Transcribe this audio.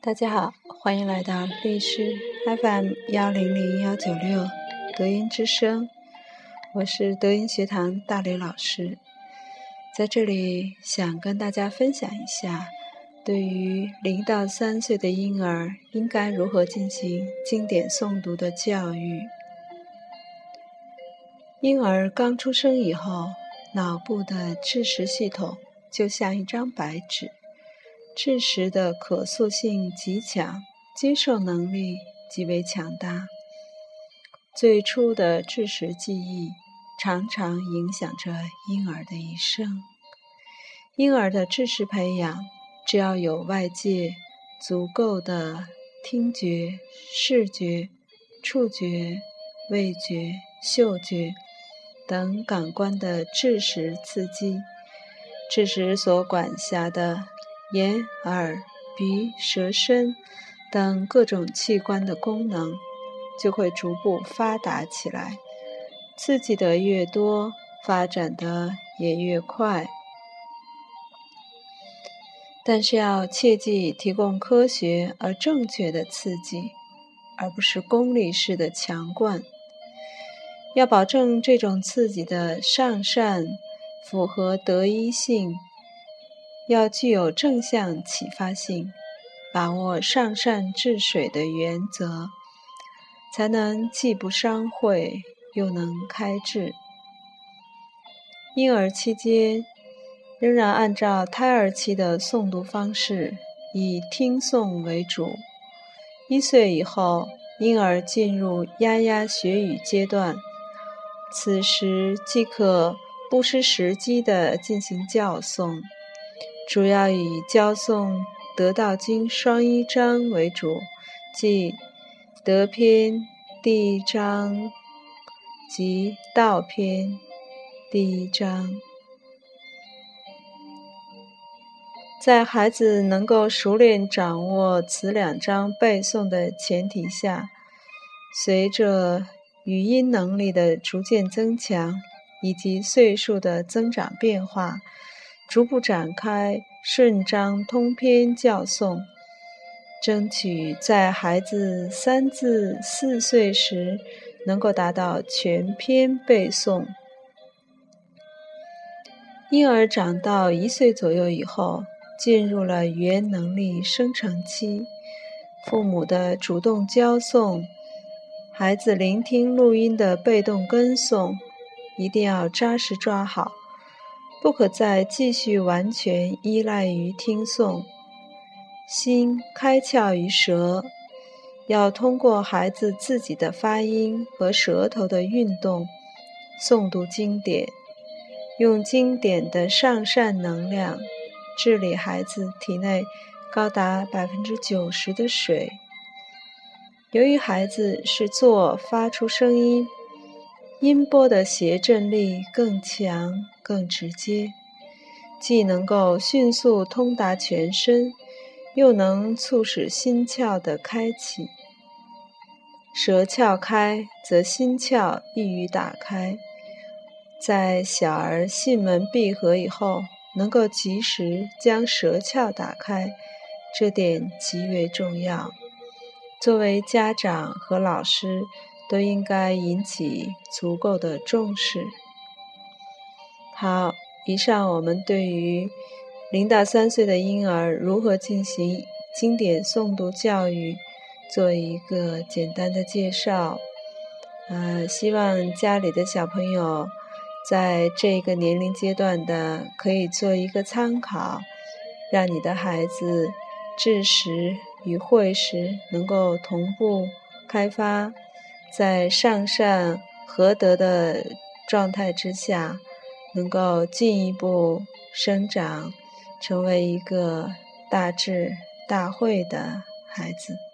大家好，欢迎来到律师 FM 幺零零幺九六德音之声，我是德音学堂大雷老师，在这里想跟大家分享一下，对于零到三岁的婴儿应该如何进行经典诵读的教育。婴儿刚出生以后，脑部的知识系统就像一张白纸。知识的可塑性极强，接受能力极为强大。最初的知识记忆常常影响着婴儿的一生。婴儿的知识培养，只要有外界足够的听觉、视觉、触觉、味觉、嗅觉等感官的知识刺激，知识所管辖的。眼、耳、鼻、舌、身等各种器官的功能就会逐步发达起来，刺激的越多，发展的也越快。但是要切记提供科学而正确的刺激，而不是功利式的强灌。要保证这种刺激的上善符合德一性。要具有正向启发性，把握上善治水的原则，才能既不伤慧，又能开智。婴儿期间仍然按照胎儿期的诵读方式，以听诵为主。一岁以后，婴儿进入牙牙学语阶段，此时即可不失时机地进行教诵。主要以教诵《得道经》双一章为主，即《德篇》第一章及《道篇》第一章。在孩子能够熟练掌握此两章背诵的前提下，随着语音能力的逐渐增强以及岁数的增长变化。逐步展开顺章通篇教诵，争取在孩子三至四岁时能够达到全篇背诵。婴儿长到一岁左右以后，进入了语言能力生成期，父母的主动教诵，孩子聆听录音的被动跟诵，一定要扎实抓好。不可再继续完全依赖于听诵，心开窍于舌，要通过孩子自己的发音和舌头的运动诵读经典，用经典的上善能量治理孩子体内高达百分之九十的水。由于孩子是做发出声音。音波的谐振力更强、更直接，既能够迅速通达全身，又能促使心窍的开启。舌窍开，则心窍易于打开。在小儿囟门闭合以后，能够及时将舌窍打开，这点极为重要。作为家长和老师。都应该引起足够的重视。好，以上我们对于零到三岁的婴儿如何进行经典诵读教育做一个简单的介绍。呃，希望家里的小朋友在这个年龄阶段的可以做一个参考，让你的孩子知识与会识能够同步开发。在上善合德的状态之下，能够进一步生长，成为一个大智大慧的孩子。